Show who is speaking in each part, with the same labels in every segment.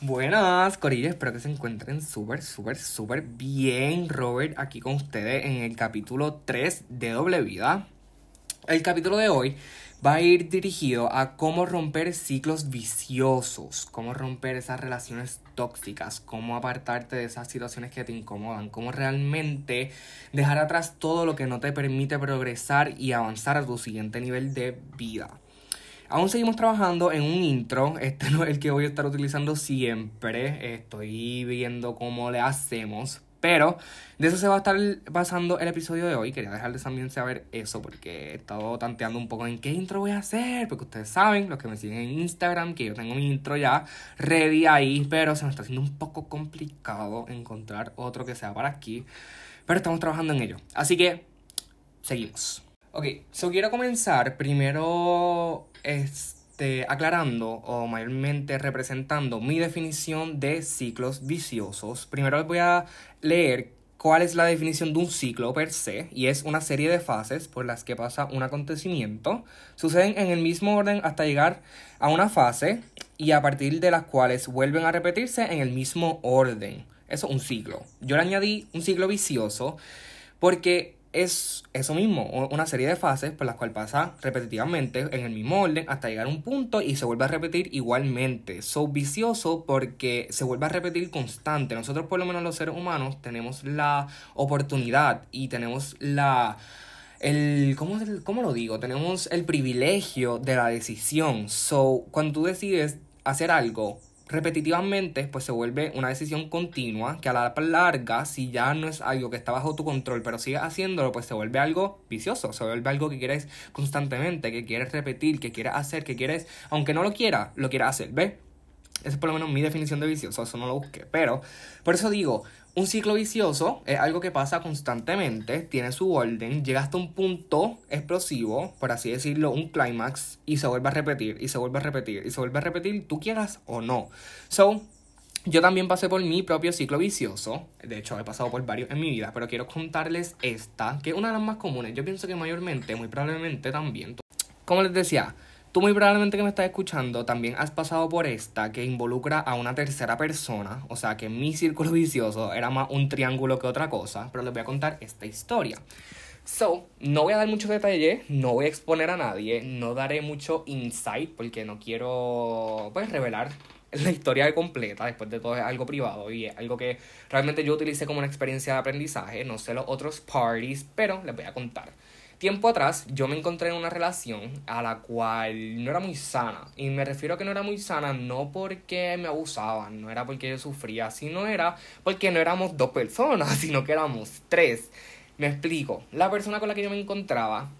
Speaker 1: Buenas, Corillas, espero que se encuentren súper, súper, súper bien. Robert aquí con ustedes en el capítulo 3 de Doble Vida. El capítulo de hoy va a ir dirigido a cómo romper ciclos viciosos, cómo romper esas relaciones tóxicas, cómo apartarte de esas situaciones que te incomodan, cómo realmente dejar atrás todo lo que no te permite progresar y avanzar a tu siguiente nivel de vida. Aún seguimos trabajando en un intro, este no es el que voy a estar utilizando siempre, estoy viendo cómo le hacemos, pero de eso se va a estar basando el episodio de hoy. Quería dejarles también saber eso porque he estado tanteando un poco en qué intro voy a hacer. Porque ustedes saben, los que me siguen en Instagram, que yo tengo mi intro ya ready ahí. Pero se me está haciendo un poco complicado encontrar otro que sea para aquí. Pero estamos trabajando en ello. Así que, seguimos. Ok, so quiero comenzar primero este, aclarando o mayormente representando mi definición de ciclos viciosos. Primero les voy a leer cuál es la definición de un ciclo per se, y es una serie de fases por las que pasa un acontecimiento, suceden en el mismo orden hasta llegar a una fase y a partir de las cuales vuelven a repetirse en el mismo orden. Eso es un ciclo. Yo le añadí un ciclo vicioso porque es eso mismo, una serie de fases por las cuales pasa repetitivamente en el mismo orden hasta llegar a un punto y se vuelve a repetir igualmente. So vicioso porque se vuelve a repetir constante. Nosotros por lo menos los seres humanos tenemos la oportunidad y tenemos la el ¿cómo, ¿cómo lo digo? Tenemos el privilegio de la decisión. So, cuando tú decides hacer algo repetitivamente, pues se vuelve una decisión continua que a la larga, si ya no es algo que está bajo tu control, pero sigues haciéndolo, pues se vuelve algo vicioso, se vuelve algo que quieres constantemente, que quieres repetir, que quieres hacer, que quieres, aunque no lo quieras, lo quieras hacer, ¿ves? Esa es por lo menos mi definición de vicioso, eso no lo busqué. Pero, por eso digo, un ciclo vicioso es algo que pasa constantemente, tiene su orden, llega hasta un punto explosivo, por así decirlo, un clímax, y se vuelve a repetir, y se vuelve a repetir, y se vuelve a repetir, tú quieras o no. So, yo también pasé por mi propio ciclo vicioso, de hecho he pasado por varios en mi vida, pero quiero contarles esta, que es una de las más comunes. Yo pienso que mayormente, muy probablemente también. Como les decía, Tú muy probablemente que me estás escuchando también has pasado por esta que involucra a una tercera persona, o sea que mi círculo vicioso era más un triángulo que otra cosa, pero les voy a contar esta historia. So, no voy a dar muchos detalles, no voy a exponer a nadie, no daré mucho insight porque no quiero pues revelar la historia completa, después de todo es algo privado y es algo que realmente yo utilicé como una experiencia de aprendizaje, no sé los otros parties, pero les voy a contar. Tiempo atrás yo me encontré en una relación a la cual no era muy sana. Y me refiero a que no era muy sana no porque me abusaban, no era porque yo sufría, sino era porque no éramos dos personas, sino que éramos tres. Me explico. La persona con la que yo me encontraba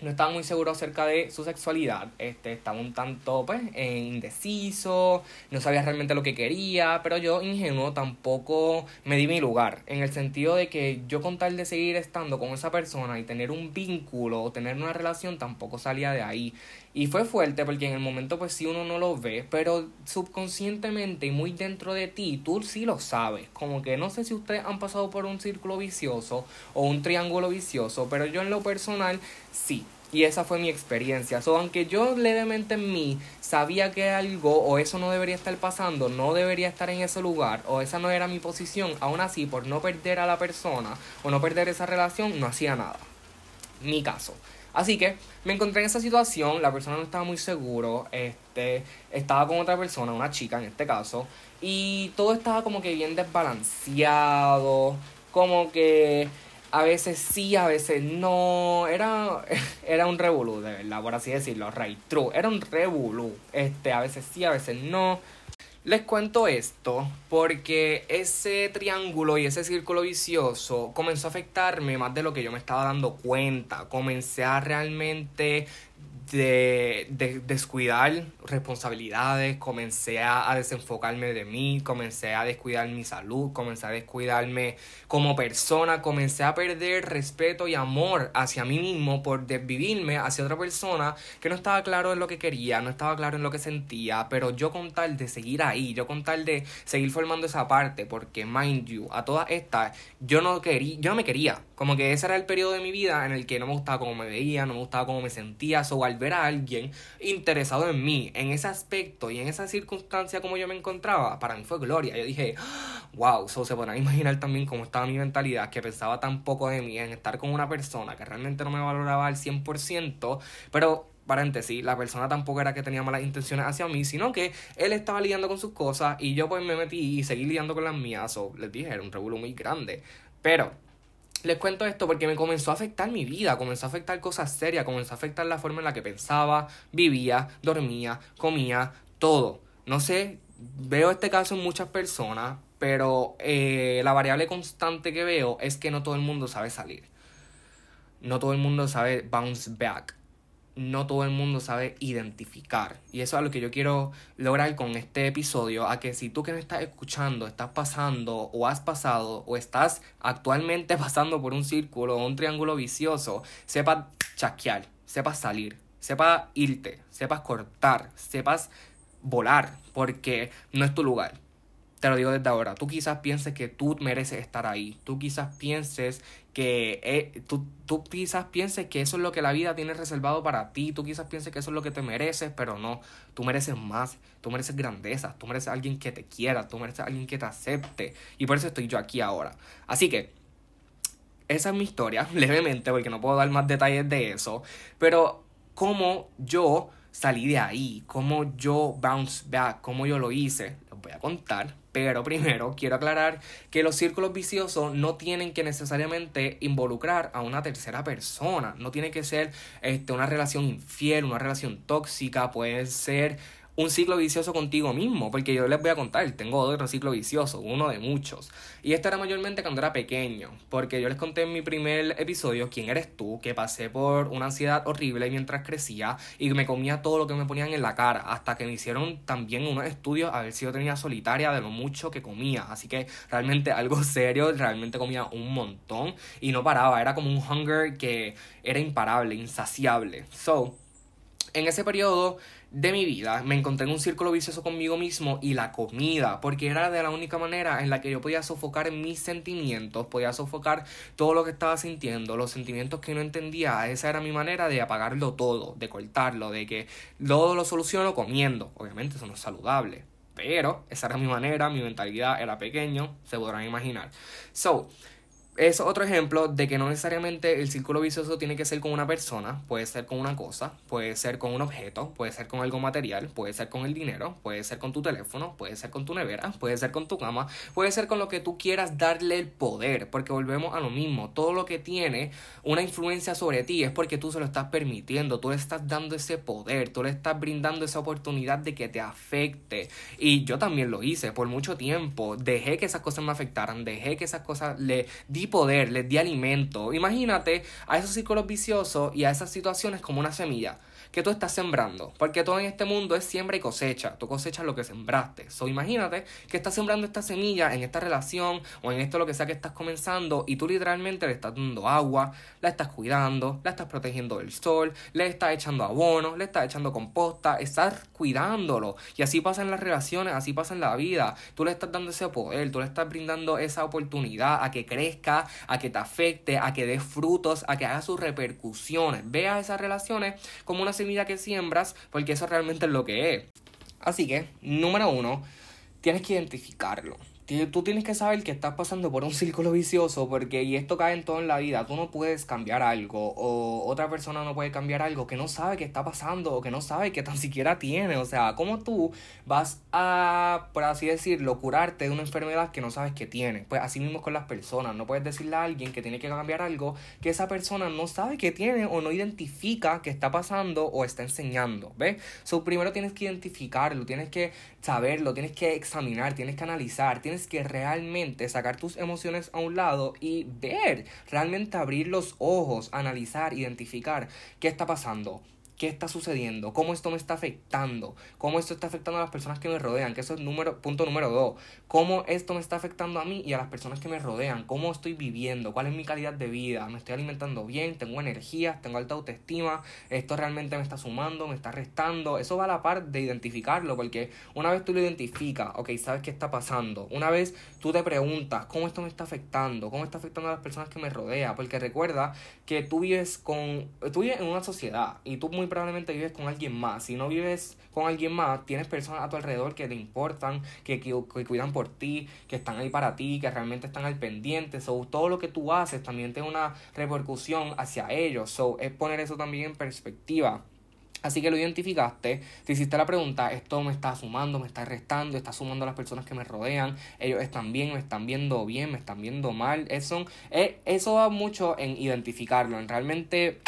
Speaker 1: no estaba muy seguro acerca de su sexualidad, este, estaba un tanto pues indeciso, no sabía realmente lo que quería, pero yo ingenuo tampoco me di mi lugar, en el sentido de que yo con tal de seguir estando con esa persona y tener un vínculo o tener una relación tampoco salía de ahí. Y fue fuerte porque en el momento pues sí uno no lo ve, pero subconscientemente y muy dentro de ti, tú sí lo sabes. Como que no sé si ustedes han pasado por un círculo vicioso o un triángulo vicioso, pero yo en lo personal sí. Y esa fue mi experiencia. So, aunque yo levemente en mí sabía que algo o eso no debería estar pasando, no debería estar en ese lugar o esa no era mi posición, aún así por no perder a la persona o no perder esa relación, no hacía nada. Mi caso. Así que me encontré en esa situación, la persona no estaba muy seguro, este, estaba con otra persona, una chica en este caso, y todo estaba como que bien desbalanceado, como que a veces sí, a veces no, era, era un revolú, de verdad, por así decirlo, right, true, era un revolú, este, a veces sí, a veces no, les cuento esto porque ese triángulo y ese círculo vicioso comenzó a afectarme más de lo que yo me estaba dando cuenta. Comencé a realmente de, descuidar responsabilidades, comencé a, desenfocarme de mí, comencé a descuidar mi salud, comencé a descuidarme como persona, comencé a perder respeto y amor hacia mí mismo por desvivirme hacia otra persona que no estaba claro en lo que quería, no estaba claro en lo que sentía, pero yo con tal de seguir ahí, yo con tal de seguir formando esa parte, porque mind you, a todas estas, yo no quería, yo no me quería, como que ese era el periodo de mi vida en el que no me gustaba cómo me veía, no me gustaba cómo me sentía, so ver a alguien interesado en mí, en ese aspecto y en esa circunstancia como yo me encontraba, para mí fue gloria. Yo dije, wow, so se podrán imaginar también cómo estaba mi mentalidad, que pensaba tan poco de mí en estar con una persona que realmente no me valoraba al 100%, pero paréntesis, la persona tampoco era que tenía malas intenciones hacia mí, sino que él estaba lidiando con sus cosas y yo pues me metí y seguí lidiando con las mías. O les dije, era un revuelo muy grande. Pero les cuento esto porque me comenzó a afectar mi vida, comenzó a afectar cosas serias, comenzó a afectar la forma en la que pensaba, vivía, dormía, comía, todo. No sé, veo este caso en muchas personas, pero eh, la variable constante que veo es que no todo el mundo sabe salir. No todo el mundo sabe bounce back no todo el mundo sabe identificar. Y eso es lo que yo quiero lograr con este episodio, a que si tú que me estás escuchando estás pasando o has pasado o estás actualmente pasando por un círculo o un triángulo vicioso, sepas chasquear, sepas salir, sepas irte, sepas cortar, sepas volar, porque no es tu lugar. Te lo digo desde ahora. Tú quizás pienses que tú mereces estar ahí. Tú quizás pienses que eh, tú, tú quizás pienses que eso es lo que la vida tiene reservado para ti. Tú quizás pienses que eso es lo que te mereces, pero no. Tú mereces más. Tú mereces grandeza. Tú mereces alguien que te quiera. Tú mereces alguien que te acepte. Y por eso estoy yo aquí ahora. Así que esa es mi historia, levemente, porque no puedo dar más detalles de eso. Pero como yo salí de ahí, cómo yo bounce back, cómo yo lo hice, voy a contar. Pero primero quiero aclarar que los círculos viciosos no tienen que necesariamente involucrar a una tercera persona. No tiene que ser este, una relación infiel, una relación tóxica, puede ser un ciclo vicioso contigo mismo, porque yo les voy a contar, tengo otro ciclo vicioso, uno de muchos. Y esto era mayormente cuando era pequeño, porque yo les conté en mi primer episodio quién eres tú, que pasé por una ansiedad horrible mientras crecía y me comía todo lo que me ponían en la cara, hasta que me hicieron también unos estudios a ver si yo tenía solitaria de lo mucho que comía. Así que realmente algo serio, realmente comía un montón y no paraba, era como un hunger que era imparable, insaciable. So, en ese periodo de mi vida me encontré en un círculo vicioso conmigo mismo y la comida, porque era de la única manera en la que yo podía sofocar mis sentimientos, podía sofocar todo lo que estaba sintiendo, los sentimientos que no entendía, esa era mi manera de apagarlo todo, de cortarlo, de que todo lo soluciono comiendo, obviamente eso no es saludable, pero esa era mi manera, mi mentalidad era pequeño, se podrán imaginar. So, es otro ejemplo de que no necesariamente el círculo vicioso tiene que ser con una persona, puede ser con una cosa, puede ser con un objeto, puede ser con algo material, puede ser con el dinero, puede ser con tu teléfono, puede ser con tu nevera, puede ser con tu cama, puede ser con lo que tú quieras darle el poder, porque volvemos a lo mismo, todo lo que tiene una influencia sobre ti es porque tú se lo estás permitiendo, tú le estás dando ese poder, tú le estás brindando esa oportunidad de que te afecte. Y yo también lo hice por mucho tiempo, dejé que esas cosas me afectaran, dejé que esas cosas le di poder, les di alimento. Imagínate a esos círculos viciosos y a esas situaciones como una semilla que tú estás sembrando. Porque todo en este mundo es siembra y cosecha. Tú cosechas lo que sembraste. So, imagínate que estás sembrando esta semilla en esta relación o en esto lo que sea que estás comenzando y tú literalmente le estás dando agua, la estás cuidando, la estás protegiendo del sol, le estás echando abono, le estás echando composta, estás cuidándolo. Y así pasa en las relaciones, así pasa en la vida. Tú le estás dando ese poder, tú le estás brindando esa oportunidad a que crezca, a que te afecte, a que dé frutos, a que haga sus repercusiones. Vea esas relaciones como una semilla que siembras, porque eso realmente es lo que es. Así que, número uno, tienes que identificarlo tú tienes que saber que estás pasando por un círculo vicioso porque y esto cae en todo en la vida. Tú no puedes cambiar algo o otra persona no puede cambiar algo que no sabe que está pasando o que no sabe que tan siquiera tiene. O sea, ¿cómo tú vas a, por así decirlo, curarte de una enfermedad que no sabes que tiene? Pues así mismo con las personas. No puedes decirle a alguien que tiene que cambiar algo que esa persona no sabe que tiene o no identifica que está pasando o está enseñando. ¿Ves? So, primero tienes que identificarlo, tienes que saberlo, tienes que examinar, tienes que analizar, tienes que realmente sacar tus emociones a un lado y ver, realmente abrir los ojos, analizar, identificar qué está pasando, qué está sucediendo, cómo esto me está afectando, cómo esto está afectando a las personas que me rodean, que eso es número, punto número dos, cómo esto me está afectando a mí y a las personas que me rodean, cómo estoy viviendo, cuál es mi calidad de vida, me estoy alimentando bien, tengo energía, tengo alta autoestima, esto realmente me está sumando, me está restando, eso va a la par de identificarlo, porque una vez tú lo identificas, ok, sabes qué está pasando, una vez tú te preguntas cómo esto me está afectando, cómo está afectando a las personas que me rodean, porque recuerda que tú vives con, tú vives en una sociedad y tú muy probablemente vives con alguien más. Si no vives con alguien más, tienes personas a tu alrededor que te importan, que, cuidan por ti, que están ahí para ti, que realmente están al pendiente. So, todo lo que tú haces también tiene una repercusión hacia ellos. So, es poner eso también en perspectiva. Así que lo identificaste, te hiciste la pregunta, esto me está sumando, me está restando, está sumando a las personas que me rodean, ellos están bien, me están viendo bien, me están viendo mal. Eso, eh, eso va mucho en identificarlo, en realmente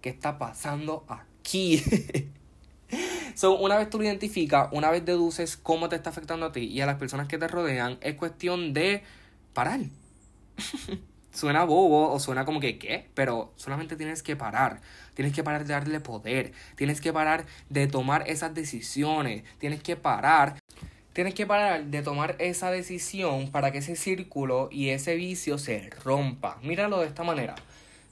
Speaker 1: qué está pasando aquí. so, una vez tú lo identificas, una vez deduces cómo te está afectando a ti y a las personas que te rodean, es cuestión de parar. suena bobo o suena como que, ¿qué? Pero solamente tienes que parar. Tienes que parar de darle poder. Tienes que parar de tomar esas decisiones. Tienes que parar. Tienes que parar de tomar esa decisión para que ese círculo y ese vicio se rompa. Míralo de esta manera.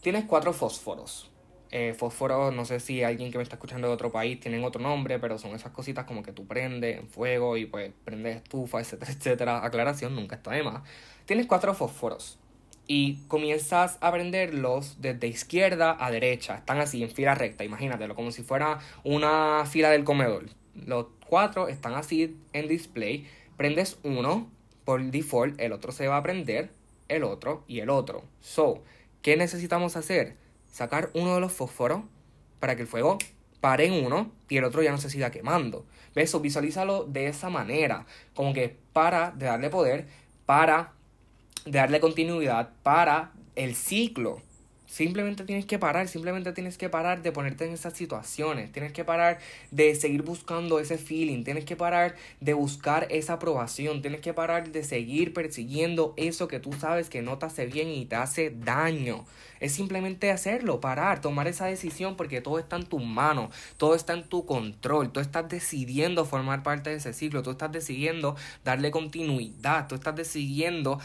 Speaker 1: Tienes cuatro fósforos. Eh, fósforos, no sé si alguien que me está escuchando de otro país tienen otro nombre, pero son esas cositas como que tú prendes en fuego y pues prendes estufa, etcétera, etcétera. Aclaración, nunca está de más. Tienes cuatro fósforos y comienzas a prenderlos desde izquierda a derecha. Están así en fila recta, imagínatelo, como si fuera una fila del comedor. Los cuatro están así en display. Prendes uno por default, el otro se va a prender, el otro y el otro. So, ¿qué necesitamos hacer? Sacar uno de los fósforos para que el fuego pare en uno y el otro ya no se siga quemando. ¿Ves? visualízalo de esa manera, como que para de darle poder, para de darle continuidad para el ciclo. Simplemente tienes que parar, simplemente tienes que parar de ponerte en esas situaciones, tienes que parar de seguir buscando ese feeling, tienes que parar de buscar esa aprobación, tienes que parar de seguir persiguiendo eso que tú sabes que no te hace bien y te hace daño. Es simplemente hacerlo, parar, tomar esa decisión porque todo está en tus manos, todo está en tu control, tú estás decidiendo formar parte de ese ciclo, tú estás decidiendo darle continuidad, tú estás decidiendo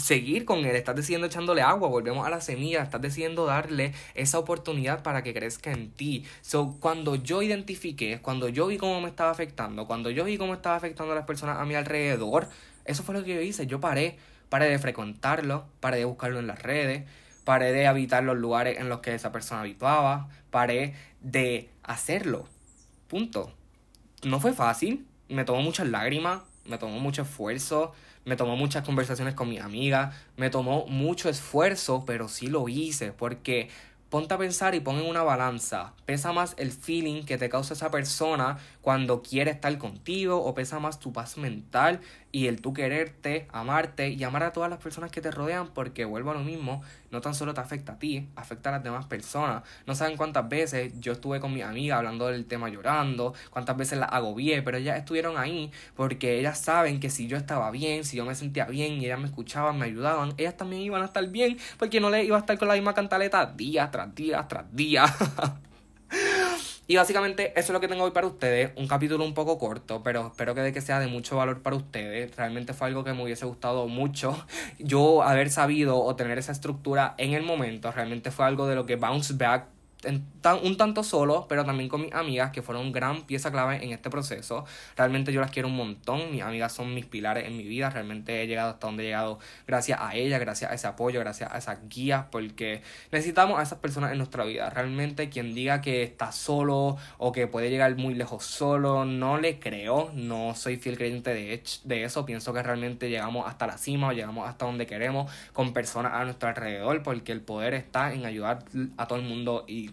Speaker 1: seguir con él, estás decidiendo echándole agua, volvemos a la semilla, estás decidiendo darle esa oportunidad para que crezca en ti. So, cuando yo identifiqué, cuando yo vi cómo me estaba afectando, cuando yo vi cómo estaba afectando a las personas a mi alrededor, eso fue lo que yo hice, yo paré, paré de frecuentarlo, paré de buscarlo en las redes, paré de habitar los lugares en los que esa persona habituaba, paré de hacerlo. Punto. No fue fácil, me tomó muchas lágrimas, me tomó mucho esfuerzo, me tomó muchas conversaciones con mi amiga, me tomó mucho esfuerzo, pero sí lo hice porque ponte a pensar y pon en una balanza. ¿Pesa más el feeling que te causa esa persona cuando quiere estar contigo? ¿O pesa más tu paz mental y el tú quererte, amarte y amar a todas las personas que te rodean? Porque vuelvo a lo mismo, no tan solo te afecta a ti, afecta a las demás personas. No saben cuántas veces yo estuve con mi amiga hablando del tema llorando, cuántas veces la agobié, pero ellas estuvieron ahí porque ellas saben que si yo estaba bien, si yo me sentía bien y ellas me escuchaban, me ayudaban, ellas también iban a estar bien porque no les iba a estar con la misma cantaleta día tras día tras día. Y básicamente eso es lo que tengo hoy para ustedes. Un capítulo un poco corto, pero espero que, de que sea de mucho valor para ustedes. Realmente fue algo que me hubiese gustado mucho. Yo haber sabido o tener esa estructura en el momento. Realmente fue algo de lo que Bounce Back un tanto solo, pero también con mis amigas que fueron gran pieza clave en este proceso. Realmente yo las quiero un montón, mis amigas son mis pilares en mi vida, realmente he llegado hasta donde he llegado gracias a ellas, gracias a ese apoyo, gracias a esas guías, porque necesitamos a esas personas en nuestra vida. Realmente quien diga que está solo o que puede llegar muy lejos solo, no le creo, no soy fiel creyente de, de eso, pienso que realmente llegamos hasta la cima o llegamos hasta donde queremos con personas a nuestro alrededor, porque el poder está en ayudar a todo el mundo y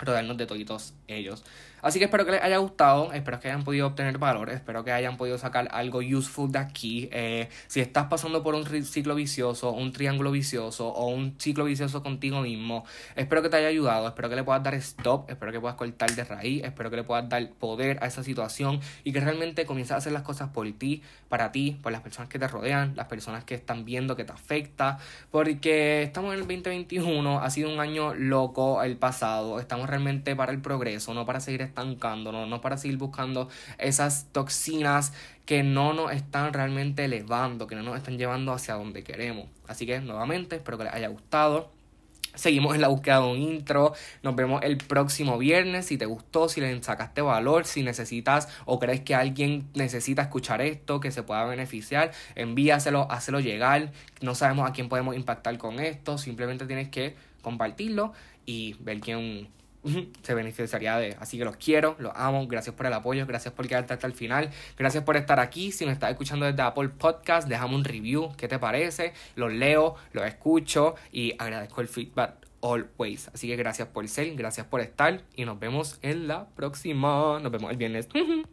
Speaker 1: rodearnos de todos ellos. Así que espero que les haya gustado, espero que hayan podido obtener valor, espero que hayan podido sacar algo useful de aquí. Eh, si estás pasando por un ciclo vicioso, un triángulo vicioso o un ciclo vicioso contigo mismo, espero que te haya ayudado, espero que le puedas dar stop, espero que puedas cortar de raíz, espero que le puedas dar poder a esa situación y que realmente comiences a hacer las cosas por ti, para ti, por las personas que te rodean, las personas que están viendo que te afecta, porque estamos en el 2021, ha sido un año loco el pasado, estamos realmente para el progreso, no para seguir estancándonos, no para seguir buscando esas toxinas que no nos están realmente elevando, que no nos están llevando hacia donde queremos. Así que nuevamente espero que les haya gustado. Seguimos en la búsqueda de un intro. Nos vemos el próximo viernes. Si te gustó, si le sacaste valor, si necesitas o crees que alguien necesita escuchar esto, que se pueda beneficiar, envíaselo, hazlo llegar. No sabemos a quién podemos impactar con esto. Simplemente tienes que compartirlo y ver quién se beneficiaría de. Así que los quiero, los amo. Gracias por el apoyo, gracias por quedarte hasta el final. Gracias por estar aquí. Si me estás escuchando desde Apple Podcast, déjame un review. ¿Qué te parece? Los leo, los escucho y agradezco el feedback always. Así que gracias por ser, gracias por estar y nos vemos en la próxima. Nos vemos el viernes.